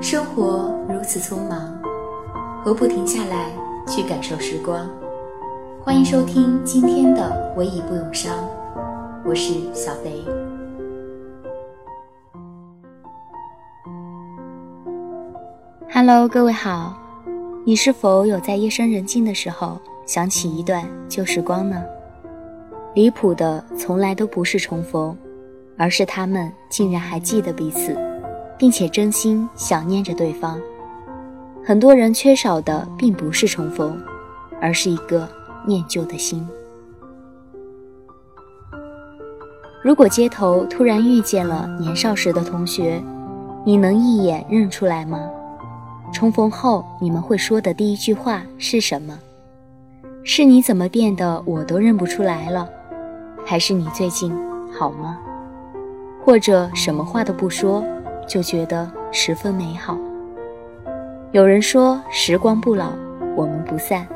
生活如此匆忙，何不停下来去感受时光？欢迎收听今天的《唯一不永伤》，我是小飞。Hello，各位好，你是否有在夜深人静的时候想起一段旧时光呢？离谱的从来都不是重逢，而是他们竟然还记得彼此，并且真心想念着对方。很多人缺少的并不是重逢，而是一个念旧的心。如果街头突然遇见了年少时的同学，你能一眼认出来吗？重逢后你们会说的第一句话是什么？是你怎么变得我都认不出来了？还是你最近好吗？或者什么话都不说，就觉得十分美好。有人说时光不老，我们不散。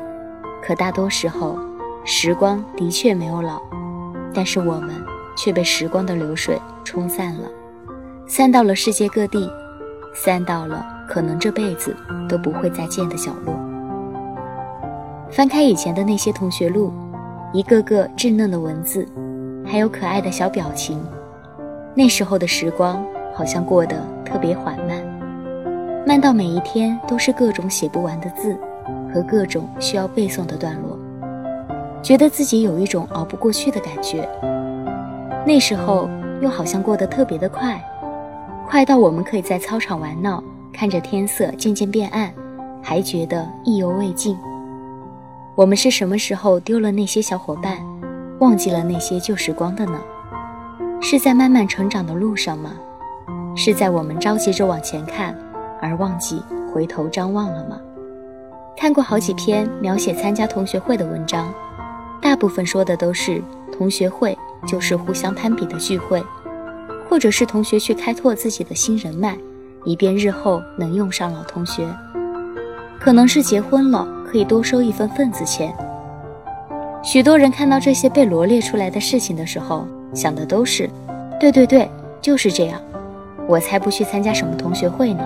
可大多时候，时光的确没有老，但是我们却被时光的流水冲散了，散到了世界各地，散到了可能这辈子都不会再见的角落。翻开以前的那些同学录。一个个稚嫩的文字，还有可爱的小表情，那时候的时光好像过得特别缓慢，慢到每一天都是各种写不完的字和各种需要背诵的段落，觉得自己有一种熬不过去的感觉。那时候又好像过得特别的快，快到我们可以在操场玩闹，看着天色渐渐变暗，还觉得意犹未尽。我们是什么时候丢了那些小伙伴，忘记了那些旧时光的呢？是在慢慢成长的路上吗？是在我们着急着往前看，而忘记回头张望了吗？看过好几篇描写参加同学会的文章，大部分说的都是同学会就是互相攀比的聚会，或者是同学去开拓自己的新人脉，以便日后能用上老同学。可能是结婚了。可以多收一份份子钱。许多人看到这些被罗列出来的事情的时候，想的都是：对对对，就是这样，我才不去参加什么同学会呢。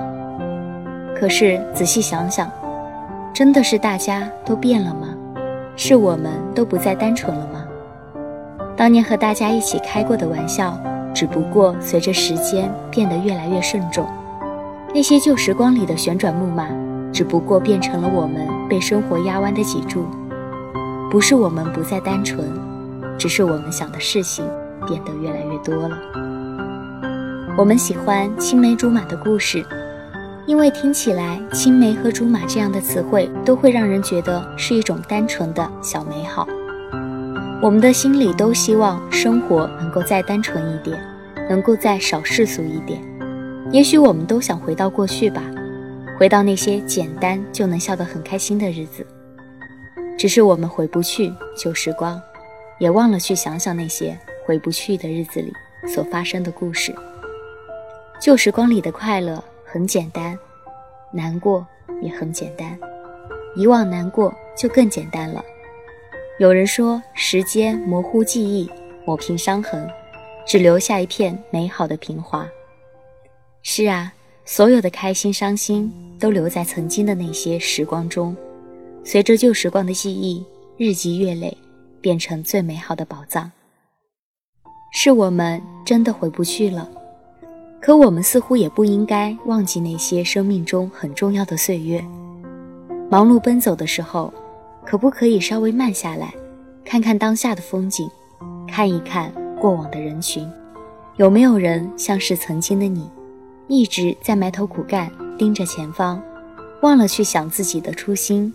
可是仔细想想，真的是大家都变了吗？是我们都不再单纯了吗？当年和大家一起开过的玩笑，只不过随着时间变得越来越慎重。那些旧时光里的旋转木马。只不过变成了我们被生活压弯的脊柱，不是我们不再单纯，只是我们想的事情变得越来越多了。我们喜欢青梅竹马的故事，因为听起来青梅和竹马这样的词汇都会让人觉得是一种单纯的小美好。我们的心里都希望生活能够再单纯一点，能够再少世俗一点。也许我们都想回到过去吧。回到那些简单就能笑得很开心的日子，只是我们回不去旧时光，也忘了去想想那些回不去的日子里所发生的故事。旧时光里的快乐很简单，难过也很简单，遗忘难过就更简单了。有人说，时间模糊记忆，抹平伤痕，只留下一片美好的平滑。是啊。所有的开心、伤心都留在曾经的那些时光中，随着旧时光的记忆日积月累，变成最美好的宝藏。是我们真的回不去了，可我们似乎也不应该忘记那些生命中很重要的岁月。忙碌奔走的时候，可不可以稍微慢下来，看看当下的风景，看一看过往的人群，有没有人像是曾经的你？一直在埋头苦干，盯着前方，忘了去想自己的初心，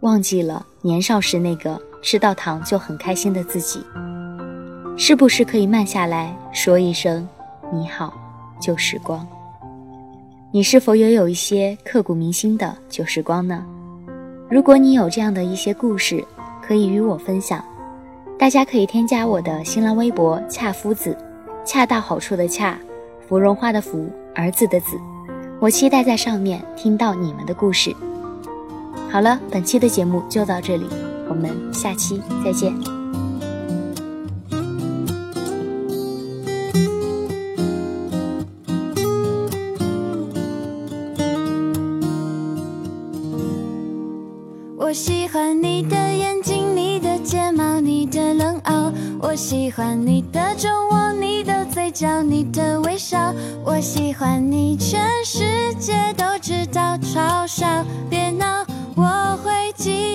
忘记了年少时那个吃到糖就很开心的自己。是不是可以慢下来说一声你好，旧时光？你是否也有一些刻骨铭心的旧时光呢？如果你有这样的一些故事，可以与我分享。大家可以添加我的新浪微博“恰夫子”，恰到好处的恰，芙蓉花的芙。儿子的子，我期待在上面听到你们的故事。好了，本期的节目就到这里，我们下期再见。我喜欢你的眼睛，你的睫毛，你的冷傲。我喜欢你的酒窝，你的嘴角，你的微笑。我喜欢你，全世界都知道，嘲笑别闹，我会记，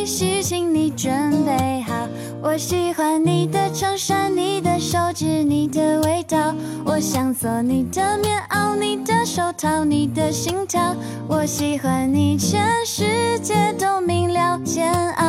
我喜欢你的衬衫，你的手指，你的味道。我想做你的棉袄，你的手套，你的心跳。我喜欢你，全世界都明了，煎熬。